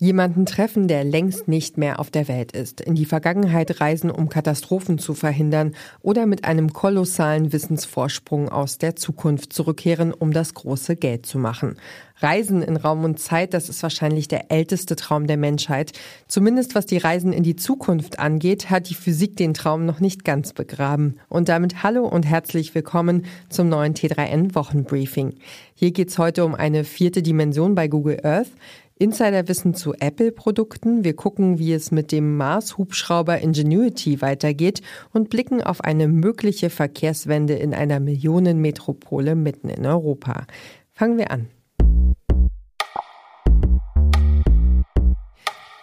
Jemanden treffen, der längst nicht mehr auf der Welt ist, in die Vergangenheit reisen, um Katastrophen zu verhindern oder mit einem kolossalen Wissensvorsprung aus der Zukunft zurückkehren, um das große Geld zu machen. Reisen in Raum und Zeit, das ist wahrscheinlich der älteste Traum der Menschheit. Zumindest was die Reisen in die Zukunft angeht, hat die Physik den Traum noch nicht ganz begraben. Und damit hallo und herzlich willkommen zum neuen T3N Wochenbriefing. Hier geht's heute um eine vierte Dimension bei Google Earth. Insiderwissen zu Apple-Produkten. Wir gucken, wie es mit dem Mars-Hubschrauber Ingenuity weitergeht und blicken auf eine mögliche Verkehrswende in einer Millionenmetropole mitten in Europa. Fangen wir an.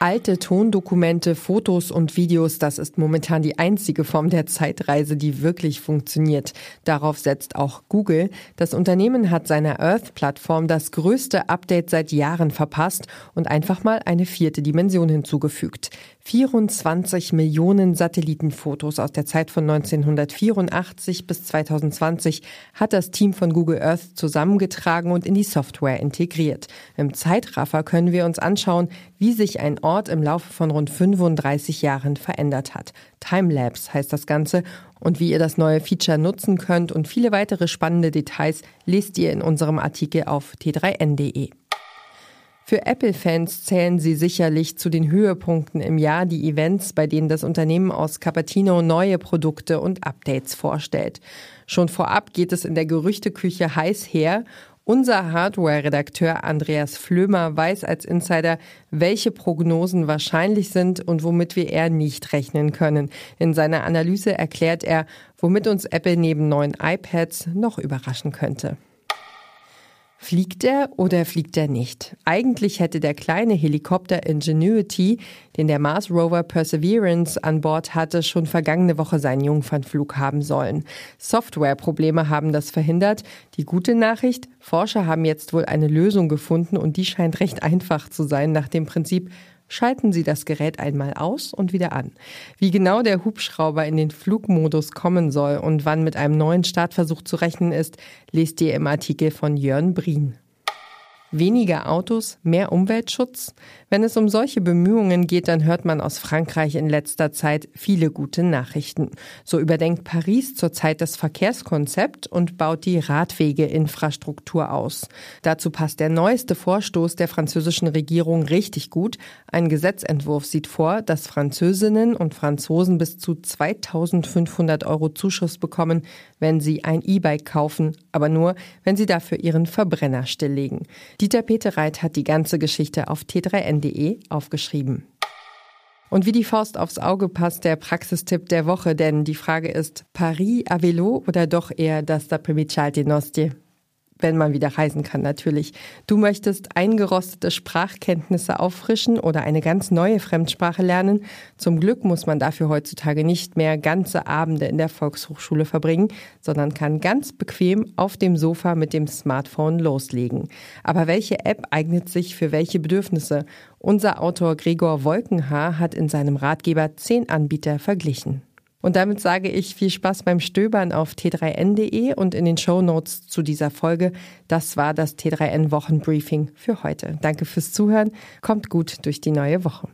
Alte Tondokumente, Fotos und Videos, das ist momentan die einzige Form der Zeitreise, die wirklich funktioniert. Darauf setzt auch Google. Das Unternehmen hat seiner Earth-Plattform das größte Update seit Jahren verpasst und einfach mal eine vierte Dimension hinzugefügt. 24 Millionen Satellitenfotos aus der Zeit von 1984 bis 2020 hat das Team von Google Earth zusammengetragen und in die Software integriert. Im Zeitraffer können wir uns anschauen, wie sich ein Ort im Laufe von rund 35 Jahren verändert hat. Timelapse heißt das Ganze und wie ihr das neue Feature nutzen könnt und viele weitere spannende Details lest ihr in unserem Artikel auf t3n.de. Für Apple-Fans zählen sie sicherlich zu den Höhepunkten im Jahr die Events, bei denen das Unternehmen aus Cupertino neue Produkte und Updates vorstellt. Schon vorab geht es in der Gerüchteküche heiß her. Unser Hardware-Redakteur Andreas Flömer weiß als Insider, welche Prognosen wahrscheinlich sind und womit wir eher nicht rechnen können. In seiner Analyse erklärt er, womit uns Apple neben neuen iPads noch überraschen könnte. Fliegt er oder fliegt er nicht? Eigentlich hätte der kleine Helikopter Ingenuity, den der Mars Rover Perseverance an Bord hatte, schon vergangene Woche seinen Jungfernflug haben sollen. Softwareprobleme haben das verhindert. Die gute Nachricht, Forscher haben jetzt wohl eine Lösung gefunden und die scheint recht einfach zu sein nach dem Prinzip Schalten Sie das Gerät einmal aus und wieder an. Wie genau der Hubschrauber in den Flugmodus kommen soll und wann mit einem neuen Startversuch zu rechnen ist, lest ihr im Artikel von Jörn Brien. Weniger Autos, mehr Umweltschutz? Wenn es um solche Bemühungen geht, dann hört man aus Frankreich in letzter Zeit viele gute Nachrichten. So überdenkt Paris zurzeit das Verkehrskonzept und baut die Radwegeinfrastruktur aus. Dazu passt der neueste Vorstoß der französischen Regierung richtig gut. Ein Gesetzentwurf sieht vor, dass Französinnen und Franzosen bis zu 2500 Euro Zuschuss bekommen, wenn sie ein E-Bike kaufen, aber nur, wenn sie dafür ihren Verbrenner stilllegen. Dieter Peterreit hat die ganze Geschichte auf t3n.de aufgeschrieben. Und wie die Faust aufs Auge passt der Praxistipp der Woche, denn die Frage ist Paris à vélo oder doch eher das da Primicial Nostie? Wenn man wieder reisen kann natürlich. Du möchtest eingerostete Sprachkenntnisse auffrischen oder eine ganz neue Fremdsprache lernen. Zum Glück muss man dafür heutzutage nicht mehr ganze Abende in der Volkshochschule verbringen, sondern kann ganz bequem auf dem Sofa mit dem Smartphone loslegen. Aber welche App eignet sich für welche Bedürfnisse? Unser Autor Gregor Wolkenhaar hat in seinem Ratgeber zehn Anbieter verglichen. Und damit sage ich viel Spaß beim Stöbern auf t3n.de und in den Show Notes zu dieser Folge. Das war das T3N Wochenbriefing für heute. Danke fürs Zuhören. Kommt gut durch die neue Woche.